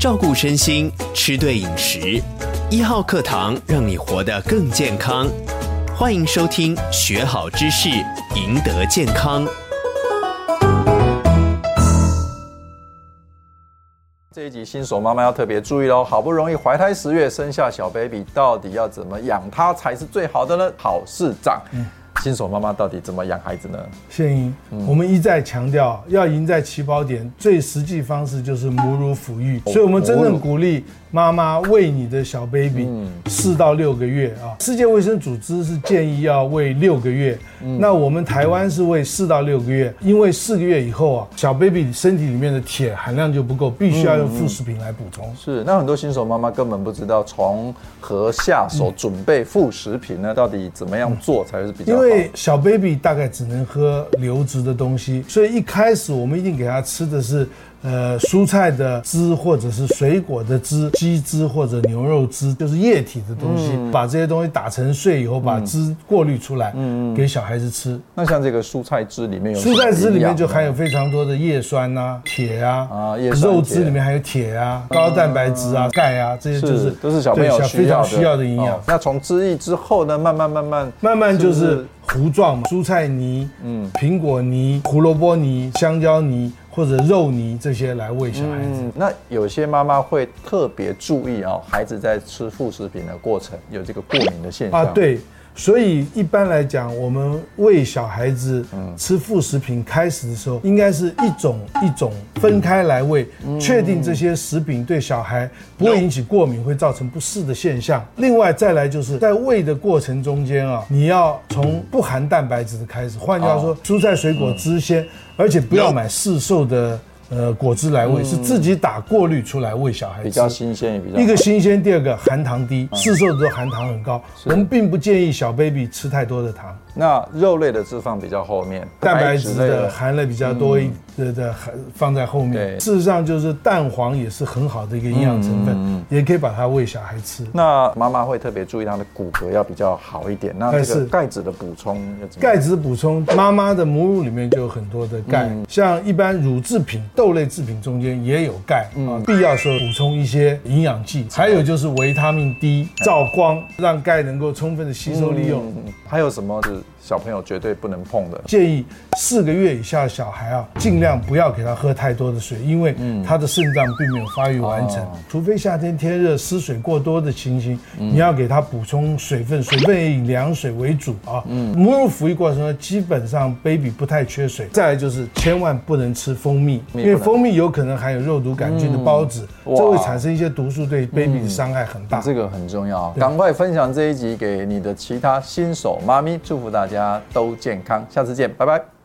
照顾身心，吃对饮食。一号课堂让你活得更健康。欢迎收听，学好知识，赢得健康。这一集新手妈妈要特别注意喽！好不容易怀胎十月生下小 baby，到底要怎么养它才是最好的呢？好市长。嗯新手妈妈到底怎么养孩子呢？谢英，嗯、我们一再强调，要赢在起跑点，最实际方式就是母乳抚育，哦、所以我们真正鼓励妈妈喂你的小 baby 四到六个月啊。世界卫生组织是建议要喂六个月，嗯、那我们台湾是喂四到六个月，因为四个月以后啊，小 baby 身体里面的铁含量就不够，必须要用副食品来补充。是，那很多新手妈妈根本不知道从何下手准备副食品呢？到底怎么样做才是比较？因为小 baby 大概只能喝流质的东西，所以一开始我们一定给他吃的是。呃，蔬菜的汁或者是水果的汁，鸡汁或者牛肉汁，就是液体的东西，嗯、把这些东西打成碎以后，把汁过滤出来，嗯，给小孩子吃。那像这个蔬菜汁里面有蔬菜汁里面就含有非常多的叶酸呐、铁啊，啊，肉汁里面还有铁啊，高蛋白质啊，钙啊，这些就是都是小朋友非常需要的营养。那从汁液之后呢，慢慢慢慢慢慢就是糊状嘛，蔬菜泥、嗯，苹果泥、胡萝卜泥、香蕉泥。或者肉泥这些来喂小孩子，嗯，那有些妈妈会特别注意哦，孩子在吃副食品的过程有这个过敏的现象啊，对。所以一般来讲，我们喂小孩子吃副食品开始的时候，应该是一种一种分开来喂，确定这些食品对小孩不会引起过敏，会造成不适的现象。另外再来就是在喂的过程中间啊，你要从不含蛋白质的开始，换句话说，蔬菜水果之先，而且不要买市售的。呃，果汁来喂是自己打过滤出来喂小孩子，比较新鲜也比较。一个新鲜，第二个含糖低，市售的都含糖很高，我们并不建议小 baby 吃太多的糖。那肉类的脂肪比较后面，蛋白质的含了比较多一的的含放在后面。事实上，就是蛋黄也是很好的一个营养成分，也可以把它喂小孩吃。那妈妈会特别注意她的骨骼要比较好一点。那这个钙质的补充，钙质补充，妈妈的母乳里面就有很多的钙，像一般乳制品、豆类制品中间也有钙啊，必要时候补充一些营养剂。还有就是维他命 D，照光让钙能够充分的吸收利用。还有什么是？小朋友绝对不能碰的。建议四个月以下的小孩啊，尽量不要给他喝太多的水，因为他的肾脏并没有发育完成。除非夏天天热失水过多的情形，你要给他补充水分，水分也以凉水为主啊。母乳抚育过程中，基本上 baby 不太缺水。再来就是千万不能吃蜂蜜，因为蜂蜜有可能含有肉毒杆菌的孢子，这会产生一些毒素，对 baby 的伤害很大。这个很重要，赶快分享这一集给你的其他新手妈咪，祝福。大家都健康，下次见，拜拜。